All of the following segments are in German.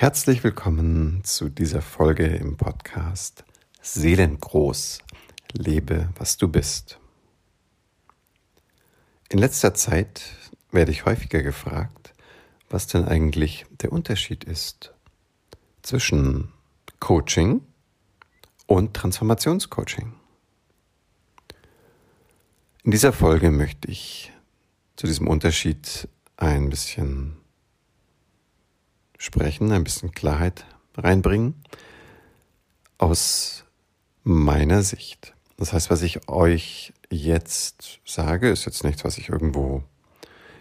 Herzlich willkommen zu dieser Folge im Podcast Seelengroß. Lebe, was du bist. In letzter Zeit werde ich häufiger gefragt, was denn eigentlich der Unterschied ist zwischen Coaching und Transformationscoaching. In dieser Folge möchte ich zu diesem Unterschied ein bisschen sprechen, ein bisschen Klarheit reinbringen aus meiner Sicht. Das heißt, was ich euch jetzt sage, ist jetzt nichts, was ich irgendwo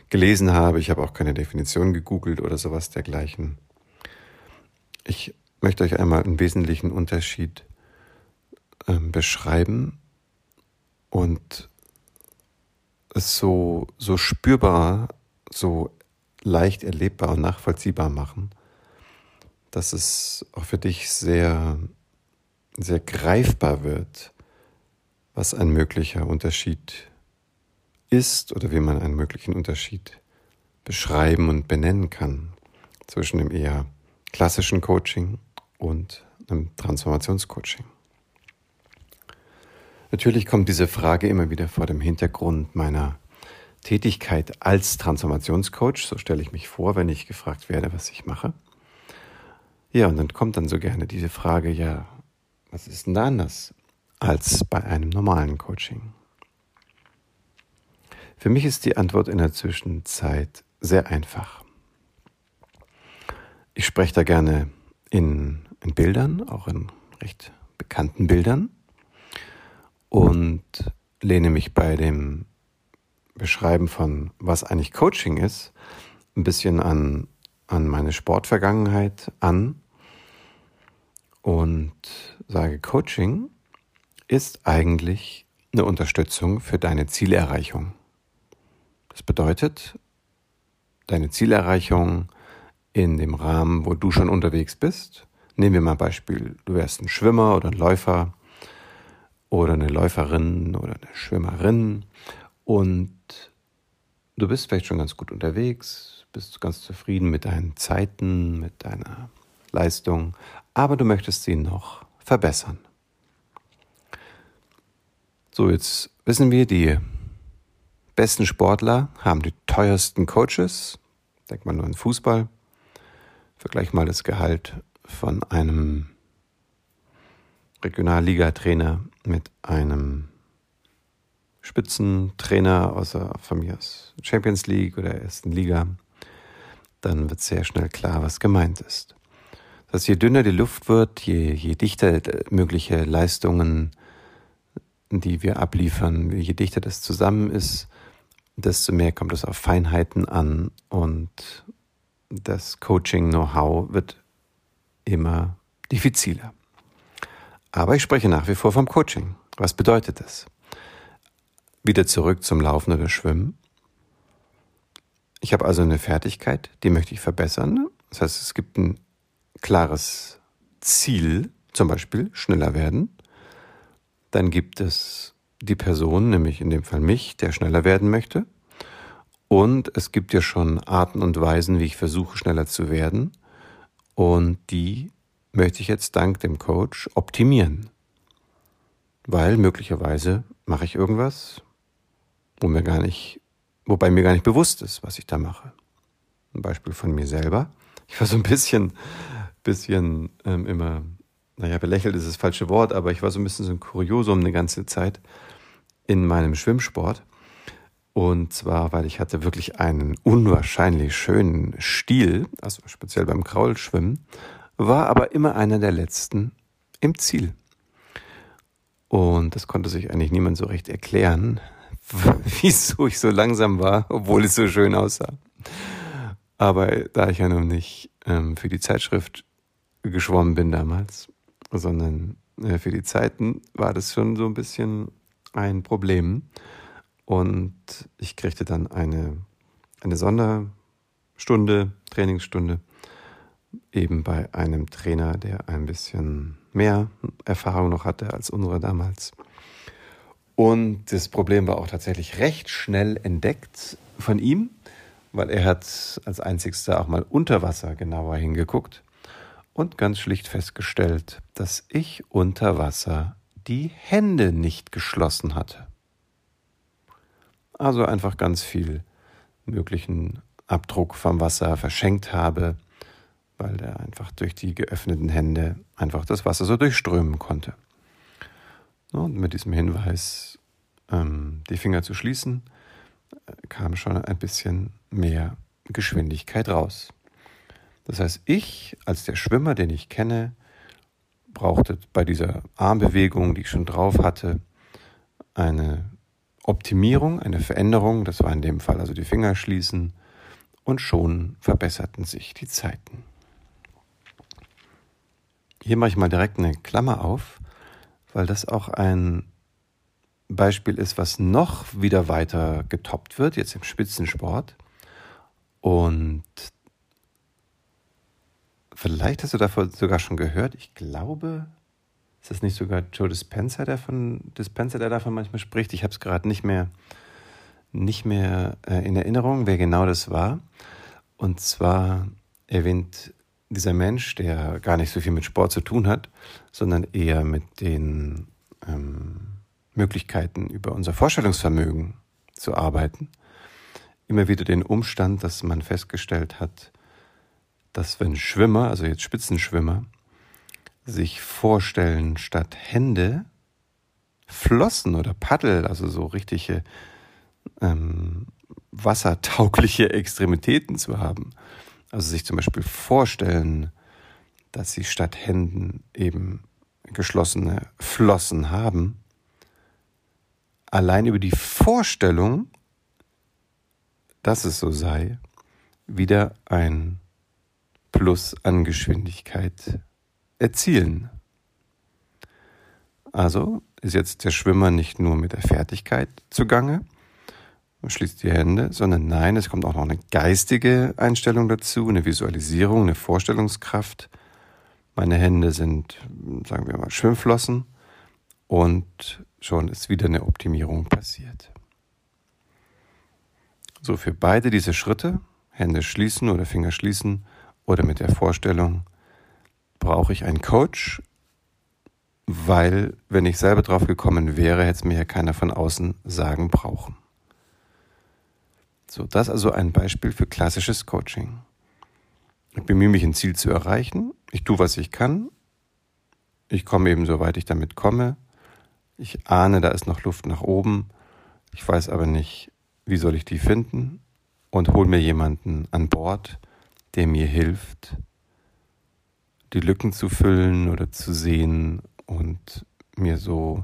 gelesen habe. Ich habe auch keine Definition gegoogelt oder sowas dergleichen. Ich möchte euch einmal einen wesentlichen Unterschied äh, beschreiben und es so, so spürbar, so leicht erlebbar und nachvollziehbar machen, dass es auch für dich sehr, sehr greifbar wird, was ein möglicher Unterschied ist oder wie man einen möglichen Unterschied beschreiben und benennen kann zwischen dem eher klassischen Coaching und einem Transformationscoaching. Natürlich kommt diese Frage immer wieder vor dem Hintergrund meiner Tätigkeit als Transformationscoach, so stelle ich mich vor, wenn ich gefragt werde, was ich mache. Ja, und dann kommt dann so gerne diese Frage, ja, was ist denn da anders als bei einem normalen Coaching? Für mich ist die Antwort in der Zwischenzeit sehr einfach. Ich spreche da gerne in, in Bildern, auch in recht bekannten Bildern und lehne mich bei dem Beschreiben von, was eigentlich Coaching ist, ein bisschen an, an meine Sportvergangenheit an und sage, Coaching ist eigentlich eine Unterstützung für deine Zielerreichung. Das bedeutet, deine Zielerreichung in dem Rahmen, wo du schon unterwegs bist. Nehmen wir mal ein Beispiel, du wärst ein Schwimmer oder ein Läufer oder eine Läuferin oder eine Schwimmerin und du bist vielleicht schon ganz gut unterwegs, bist ganz zufrieden mit deinen Zeiten, mit deiner Leistung, aber du möchtest sie noch verbessern. So, jetzt wissen wir, die besten Sportler haben die teuersten Coaches. Denk mal nur an Fußball. Vergleich mal das Gehalt von einem Regionalliga-Trainer mit einem Spitzentrainer außer von mir aus Champions League oder ersten Liga, dann wird sehr schnell klar, was gemeint ist. Das heißt, je dünner die Luft wird, je, je dichter mögliche Leistungen, die wir abliefern, je dichter das zusammen ist, desto mehr kommt es auf Feinheiten an und das Coaching-Know-how wird immer diffiziler. Aber ich spreche nach wie vor vom Coaching. Was bedeutet das? Wieder zurück zum Laufen oder Schwimmen. Ich habe also eine Fertigkeit, die möchte ich verbessern. Das heißt, es gibt ein klares Ziel, zum Beispiel schneller werden. Dann gibt es die Person, nämlich in dem Fall mich, der schneller werden möchte. Und es gibt ja schon Arten und Weisen, wie ich versuche, schneller zu werden. Und die möchte ich jetzt dank dem Coach optimieren. Weil möglicherweise mache ich irgendwas, wo mir gar nicht, wobei mir gar nicht bewusst ist, was ich da mache. Ein Beispiel von mir selber. Ich war so ein bisschen, bisschen ähm, immer, naja, belächelt ist das falsche Wort, aber ich war so ein bisschen so ein Kuriosum eine ganze Zeit in meinem Schwimmsport. Und zwar, weil ich hatte wirklich einen unwahrscheinlich schönen Stil, also speziell beim Kraulschwimmen war aber immer einer der letzten im Ziel. Und das konnte sich eigentlich niemand so recht erklären, wieso ich so langsam war, obwohl es so schön aussah. Aber da ich ja noch nicht ähm, für die Zeitschrift geschwommen bin damals, sondern äh, für die Zeiten, war das schon so ein bisschen ein Problem. Und ich kriegte dann eine, eine Sonderstunde, Trainingsstunde eben bei einem Trainer, der ein bisschen mehr Erfahrung noch hatte als unsere damals. Und das Problem war auch tatsächlich recht schnell entdeckt von ihm, weil er hat als einzigster auch mal unter Wasser genauer hingeguckt und ganz schlicht festgestellt, dass ich unter Wasser die Hände nicht geschlossen hatte. Also einfach ganz viel möglichen Abdruck vom Wasser verschenkt habe, weil der einfach durch die geöffneten Hände einfach das Wasser so durchströmen konnte. Und mit diesem Hinweis, ähm, die Finger zu schließen, kam schon ein bisschen mehr Geschwindigkeit raus. Das heißt, ich als der Schwimmer, den ich kenne, brauchte bei dieser Armbewegung, die ich schon drauf hatte, eine Optimierung, eine Veränderung. Das war in dem Fall also die Finger schließen und schon verbesserten sich die Zeiten. Hier mache ich mal direkt eine Klammer auf, weil das auch ein Beispiel ist, was noch wieder weiter getoppt wird, jetzt im Spitzensport. Und vielleicht hast du davon sogar schon gehört, ich glaube, ist das nicht sogar Joe Dispenza, der, von, Dispenza, der davon manchmal spricht? Ich habe es gerade nicht mehr, nicht mehr äh, in Erinnerung, wer genau das war. Und zwar erwähnt dieser Mensch, der gar nicht so viel mit Sport zu tun hat, sondern eher mit den ähm, Möglichkeiten, über unser Vorstellungsvermögen zu arbeiten. Immer wieder den Umstand, dass man festgestellt hat, dass wenn Schwimmer, also jetzt Spitzenschwimmer, sich vorstellen, statt Hände Flossen oder Paddel, also so richtige ähm, wassertaugliche Extremitäten zu haben. Also sich zum Beispiel vorstellen, dass sie statt Händen eben geschlossene Flossen haben, allein über die Vorstellung, dass es so sei, wieder ein Plus an Geschwindigkeit erzielen. Also ist jetzt der Schwimmer nicht nur mit der Fertigkeit zugange, schließt die Hände, sondern nein, es kommt auch noch eine geistige Einstellung dazu, eine Visualisierung, eine Vorstellungskraft. Meine Hände sind, sagen wir mal, Schwimmflossen und schon ist wieder eine Optimierung passiert. So für beide diese Schritte, Hände schließen oder Finger schließen oder mit der Vorstellung, brauche ich einen Coach, weil wenn ich selber drauf gekommen wäre, hätte es mir ja keiner von außen sagen brauchen. So, das also ein Beispiel für klassisches Coaching. Ich bemühe mich, ein Ziel zu erreichen. Ich tue, was ich kann. Ich komme eben, soweit ich damit komme. Ich ahne, da ist noch Luft nach oben. Ich weiß aber nicht, wie soll ich die finden und hole mir jemanden an Bord, der mir hilft, die Lücken zu füllen oder zu sehen und mir so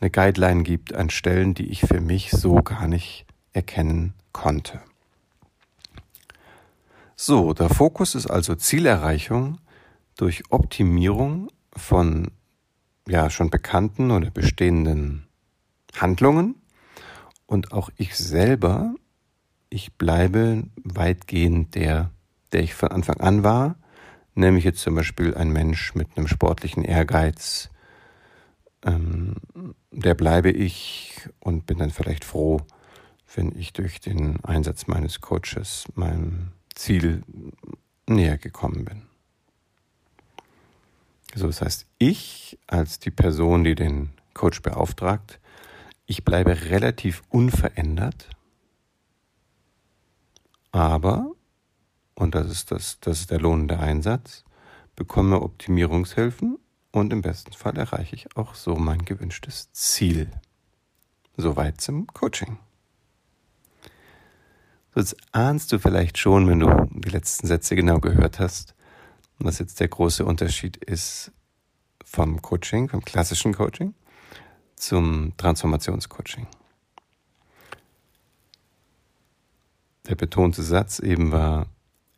eine Guideline gibt an Stellen, die ich für mich so gar nicht erkennen konnte. So, der Fokus ist also Zielerreichung durch Optimierung von ja schon bekannten oder bestehenden Handlungen. Und auch ich selber, ich bleibe weitgehend der, der ich von Anfang an war, nämlich jetzt zum Beispiel ein Mensch mit einem sportlichen Ehrgeiz, ähm, der bleibe ich und bin dann vielleicht froh, wenn ich durch den Einsatz meines Coaches meinem Ziel näher gekommen bin. So, das heißt, ich als die Person, die den Coach beauftragt, ich bleibe relativ unverändert, aber, und das ist, das, das ist der lohnende Einsatz, bekomme Optimierungshilfen und im besten Fall erreiche ich auch so mein gewünschtes Ziel. Soweit zum Coaching. Jetzt ahnst du vielleicht schon, wenn du die letzten Sätze genau gehört hast, was jetzt der große Unterschied ist vom Coaching, vom klassischen Coaching zum Transformationscoaching. Der betonte Satz eben war,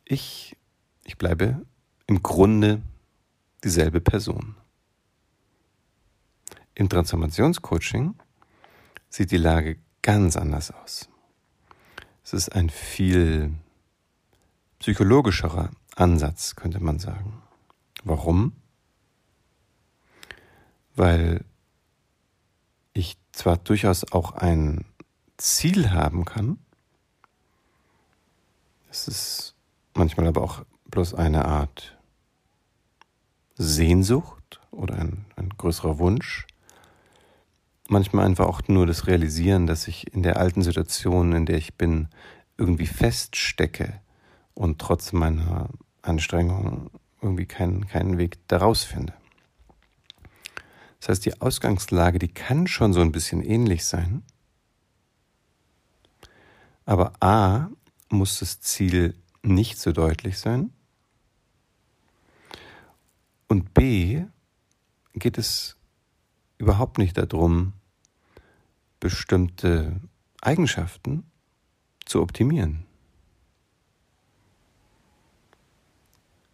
ich, ich bleibe im Grunde dieselbe Person. Im Transformationscoaching sieht die Lage ganz anders aus. Es ist ein viel psychologischerer Ansatz, könnte man sagen. Warum? Weil ich zwar durchaus auch ein Ziel haben kann, es ist manchmal aber auch bloß eine Art Sehnsucht oder ein, ein größerer Wunsch. Manchmal einfach auch nur das Realisieren, dass ich in der alten Situation, in der ich bin, irgendwie feststecke und trotz meiner Anstrengung irgendwie keinen, keinen Weg daraus finde. Das heißt, die Ausgangslage, die kann schon so ein bisschen ähnlich sein. Aber A muss das Ziel nicht so deutlich sein. Und B geht es überhaupt nicht darum, bestimmte Eigenschaften zu optimieren.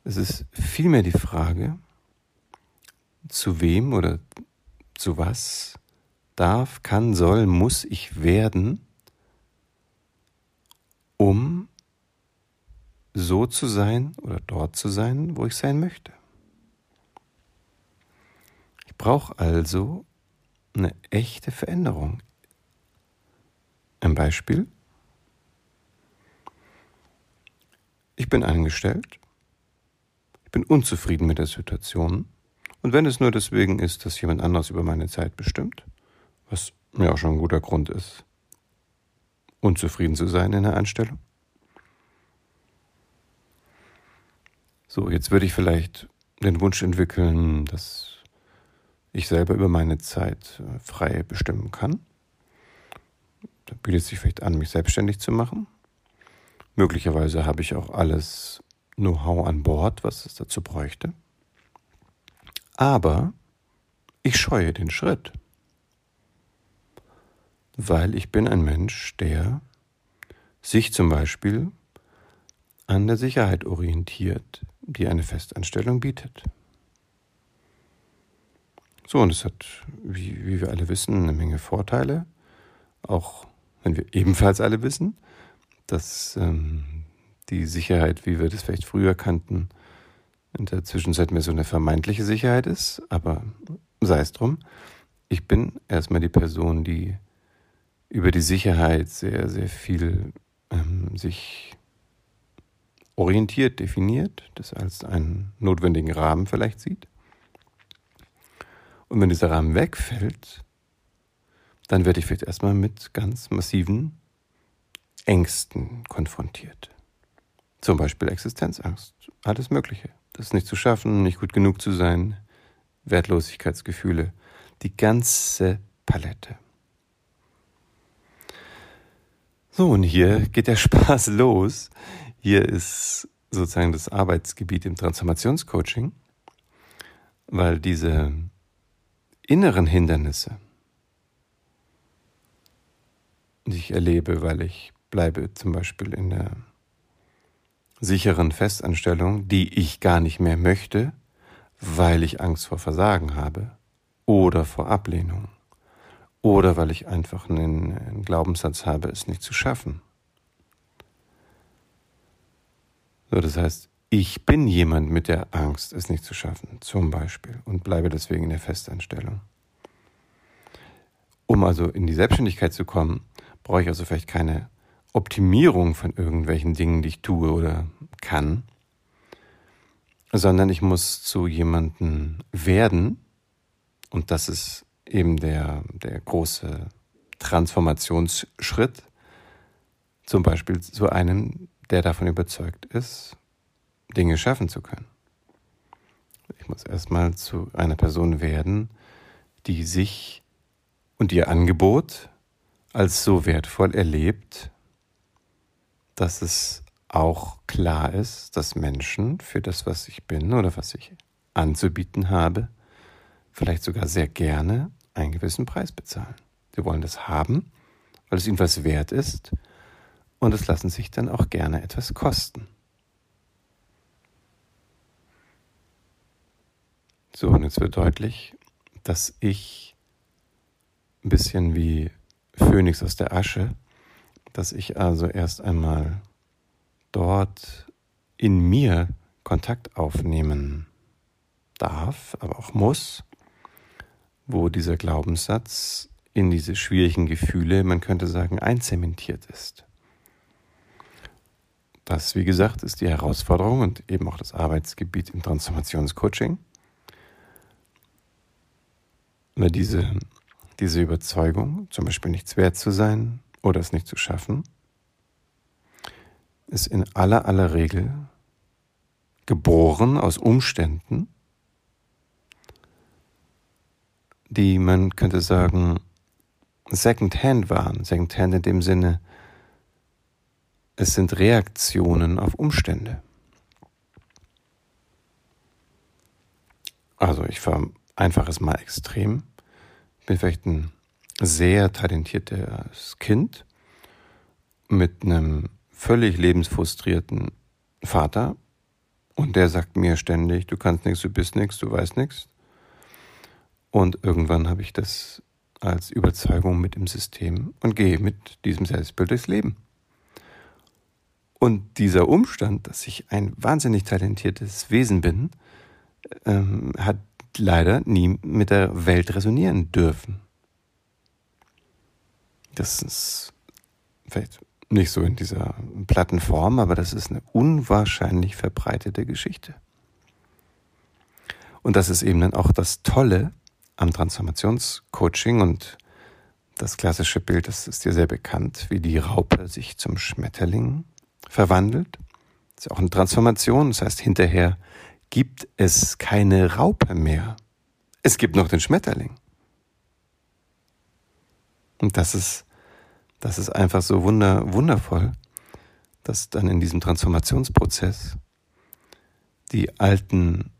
Es ist vielmehr die Frage, zu wem oder zu was darf, kann, soll, muss ich werden, um so zu sein oder dort zu sein, wo ich sein möchte. Ich brauche also eine echte Veränderung. Ein Beispiel. Ich bin angestellt, ich bin unzufrieden mit der Situation und wenn es nur deswegen ist, dass jemand anderes über meine Zeit bestimmt, was mir auch schon ein guter Grund ist, unzufrieden zu sein in der Anstellung. So, jetzt würde ich vielleicht den Wunsch entwickeln, dass ich selber über meine Zeit äh, frei bestimmen kann. Da bietet es sich vielleicht an, mich selbstständig zu machen. Möglicherweise habe ich auch alles Know-how an Bord, was es dazu bräuchte. Aber ich scheue den Schritt, weil ich bin ein Mensch, der sich zum Beispiel an der Sicherheit orientiert, die eine Festanstellung bietet. So, und es hat, wie, wie wir alle wissen, eine Menge Vorteile, auch wenn wir ebenfalls alle wissen, dass ähm, die Sicherheit, wie wir das vielleicht früher kannten, in der Zwischenzeit mehr so eine vermeintliche Sicherheit ist, aber sei es drum. Ich bin erstmal die Person, die über die Sicherheit sehr, sehr viel ähm, sich orientiert, definiert, das als einen notwendigen Rahmen vielleicht sieht. Und wenn dieser Rahmen wegfällt, dann werde ich vielleicht erstmal mit ganz massiven Ängsten konfrontiert. Zum Beispiel Existenzangst, alles Mögliche das nicht zu schaffen, nicht gut genug zu sein, Wertlosigkeitsgefühle, die ganze Palette. So, und hier geht der Spaß los. Hier ist sozusagen das Arbeitsgebiet im Transformationscoaching, weil diese inneren Hindernisse, die ich erlebe, weil ich bleibe zum Beispiel in der sicheren Festanstellung, die ich gar nicht mehr möchte, weil ich Angst vor Versagen habe oder vor Ablehnung oder weil ich einfach einen, einen Glaubenssatz habe, es nicht zu schaffen. So, das heißt, ich bin jemand mit der Angst, es nicht zu schaffen, zum Beispiel, und bleibe deswegen in der Festanstellung. Um also in die Selbstständigkeit zu kommen, brauche ich also vielleicht keine Optimierung von irgendwelchen Dingen, die ich tue oder kann, sondern ich muss zu jemandem werden, und das ist eben der, der große Transformationsschritt, zum Beispiel zu einem, der davon überzeugt ist, Dinge schaffen zu können. Ich muss erstmal zu einer Person werden, die sich und ihr Angebot als so wertvoll erlebt, dass es auch klar ist, dass Menschen für das, was ich bin oder was ich anzubieten habe, vielleicht sogar sehr gerne einen gewissen Preis bezahlen. Sie wollen das haben, weil es ihnen was wert ist und es lassen sich dann auch gerne etwas kosten. So, und jetzt wird deutlich, dass ich ein bisschen wie Phönix aus der Asche dass ich also erst einmal dort in mir Kontakt aufnehmen darf, aber auch muss, wo dieser Glaubenssatz in diese schwierigen Gefühle, man könnte sagen, einzementiert ist. Das, wie gesagt, ist die Herausforderung und eben auch das Arbeitsgebiet im Transformationscoaching. weil diese, diese Überzeugung, zum Beispiel nichts wert zu sein oder es nicht zu schaffen, ist in aller aller Regel geboren aus Umständen, die man könnte sagen Secondhand waren. Secondhand in dem Sinne, es sind Reaktionen auf Umstände. Also ich vereinfache es mal extrem. Bin vielleicht ein sehr talentiertes Kind mit einem völlig lebensfrustrierten Vater und der sagt mir ständig, du kannst nichts, du bist nichts, du weißt nichts. Und irgendwann habe ich das als Überzeugung mit im System und gehe mit diesem Selbstbild durchs Leben. Und dieser Umstand, dass ich ein wahnsinnig talentiertes Wesen bin, ähm, hat leider nie mit der Welt resonieren dürfen. Das ist vielleicht nicht so in dieser platten Form, aber das ist eine unwahrscheinlich verbreitete Geschichte. Und das ist eben dann auch das Tolle am Transformationscoaching und das klassische Bild, das ist dir sehr bekannt, wie die Raupe sich zum Schmetterling verwandelt. Das ist auch eine Transformation, das heißt, hinterher gibt es keine Raupe mehr. Es gibt noch den Schmetterling. Und das ist, das ist einfach so wunder, wundervoll, dass dann in diesem Transformationsprozess die alten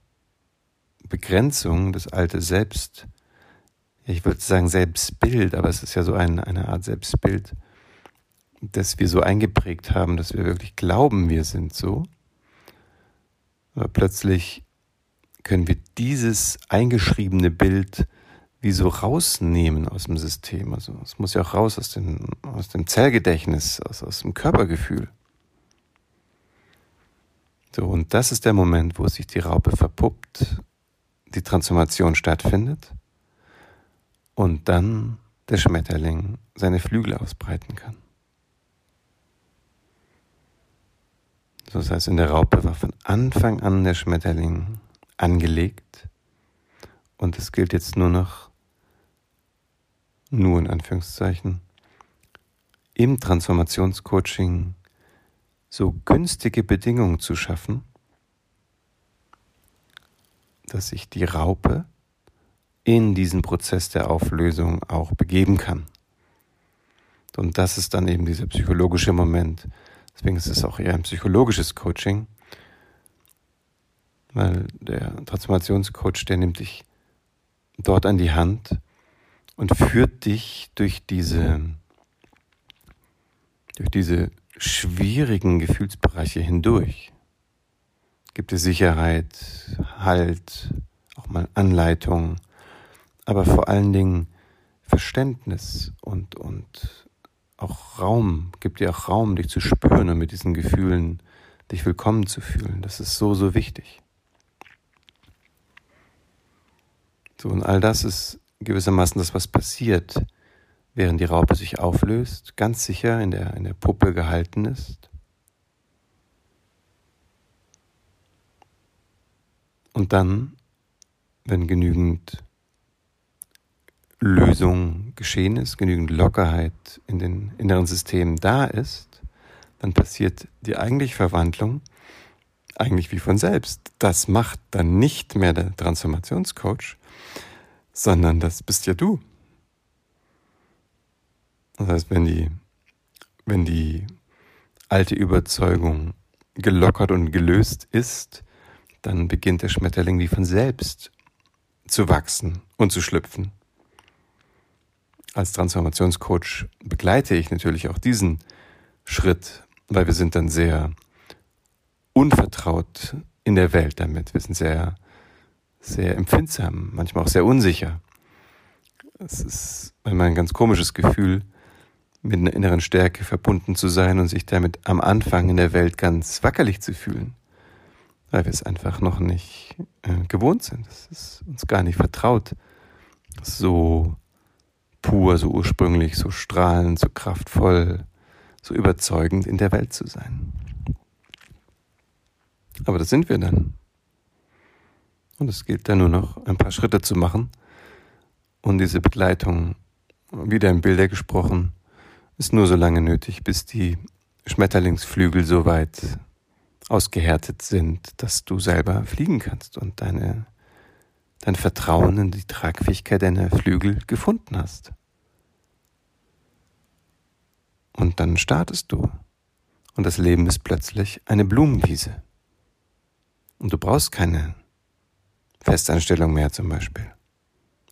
Begrenzungen, das alte Selbst, ich würde sagen Selbstbild, aber es ist ja so ein, eine Art Selbstbild, das wir so eingeprägt haben, dass wir wirklich glauben, wir sind so. Aber plötzlich können wir dieses eingeschriebene Bild wie so rausnehmen aus dem System. Also es muss ja auch raus aus dem, aus dem Zellgedächtnis, aus, aus dem Körpergefühl. So, und das ist der Moment, wo sich die Raupe verpuppt, die Transformation stattfindet und dann der Schmetterling seine Flügel ausbreiten kann. Das heißt, in der Raupe war von Anfang an der Schmetterling angelegt und es gilt jetzt nur noch, nur in Anführungszeichen, im Transformationscoaching so günstige Bedingungen zu schaffen, dass sich die Raupe in diesen Prozess der Auflösung auch begeben kann. Und das ist dann eben dieser psychologische Moment, Deswegen ist es auch eher ein psychologisches Coaching, weil der Transformationscoach, der nimmt dich dort an die Hand und führt dich durch diese, durch diese schwierigen Gefühlsbereiche hindurch. Gibt dir Sicherheit, Halt, auch mal Anleitung, aber vor allen Dingen Verständnis und, und auch Raum, gibt dir auch Raum, dich zu spüren und mit diesen Gefühlen dich willkommen zu fühlen. Das ist so, so wichtig. So, und all das ist gewissermaßen das, was passiert, während die Raupe sich auflöst, ganz sicher in der, in der Puppe gehalten ist. Und dann, wenn genügend Lösung geschehen ist, genügend Lockerheit in den inneren Systemen da ist, dann passiert die eigentliche Verwandlung eigentlich wie von selbst. Das macht dann nicht mehr der Transformationscoach, sondern das bist ja du. Das heißt, wenn die, wenn die alte Überzeugung gelockert und gelöst ist, dann beginnt der Schmetterling wie von selbst zu wachsen und zu schlüpfen als Transformationscoach begleite ich natürlich auch diesen Schritt, weil wir sind dann sehr unvertraut in der Welt damit. Wir sind sehr, sehr empfindsam, manchmal auch sehr unsicher. Es ist manchmal ein ganz komisches Gefühl, mit einer inneren Stärke verbunden zu sein und sich damit am Anfang in der Welt ganz wackerlich zu fühlen, weil wir es einfach noch nicht äh, gewohnt sind. Es ist uns gar nicht vertraut, so pur, so ursprünglich, so strahlend, so kraftvoll, so überzeugend in der Welt zu sein. Aber das sind wir dann. Und es gilt dann nur noch ein paar Schritte zu machen Und diese Begleitung, wieder in Bilder gesprochen, ist nur so lange nötig, bis die Schmetterlingsflügel so weit ausgehärtet sind, dass du selber fliegen kannst und deine, dein Vertrauen in die Tragfähigkeit deiner Flügel gefunden hast. Und dann startest du. Und das Leben ist plötzlich eine Blumenwiese. Und du brauchst keine Festanstellung mehr zum Beispiel.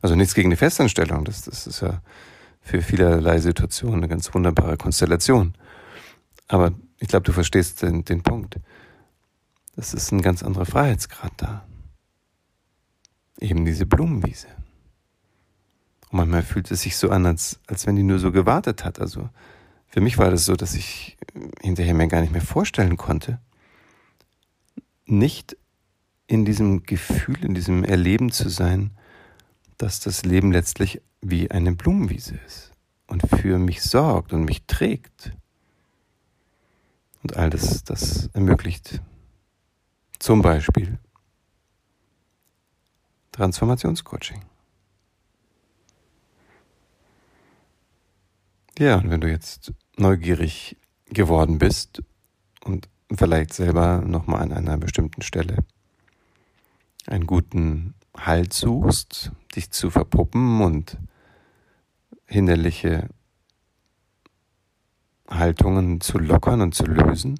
Also nichts gegen die Festanstellung, das, das ist ja für vielerlei Situationen eine ganz wunderbare Konstellation. Aber ich glaube, du verstehst den, den Punkt. Das ist ein ganz anderer Freiheitsgrad da. Eben diese Blumenwiese. Und manchmal fühlt es sich so an, als, als wenn die nur so gewartet hat. Also für mich war das so, dass ich hinterher mir gar nicht mehr vorstellen konnte, nicht in diesem Gefühl, in diesem Erleben zu sein, dass das Leben letztlich wie eine Blumenwiese ist und für mich sorgt und mich trägt. Und all das, das ermöglicht zum Beispiel Transformationscoaching. Ja, und wenn du jetzt neugierig geworden bist und vielleicht selber nochmal an einer bestimmten Stelle einen guten Halt suchst, dich zu verpuppen und hinderliche Haltungen zu lockern und zu lösen,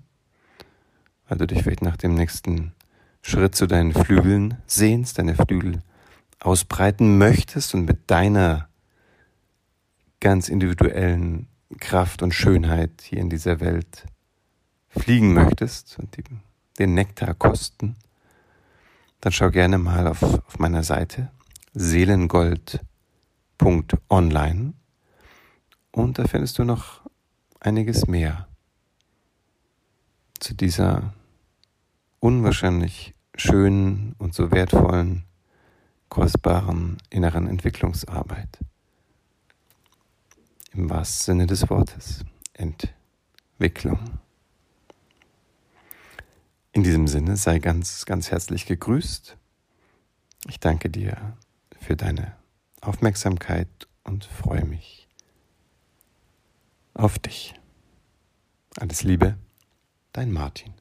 weil du dich vielleicht nach dem nächsten Schritt zu deinen Flügeln sehnst, deine Flügel ausbreiten möchtest und mit deiner ganz individuellen Kraft und Schönheit hier in dieser Welt fliegen möchtest und die, den Nektar kosten, dann schau gerne mal auf, auf meiner Seite seelengold.online und da findest du noch einiges mehr zu dieser unwahrscheinlich schönen und so wertvollen, kostbaren inneren Entwicklungsarbeit. Im wahrsten Sinne des Wortes. Entwicklung. In diesem Sinne sei ganz, ganz herzlich gegrüßt. Ich danke dir für deine Aufmerksamkeit und freue mich auf dich. Alles Liebe, dein Martin.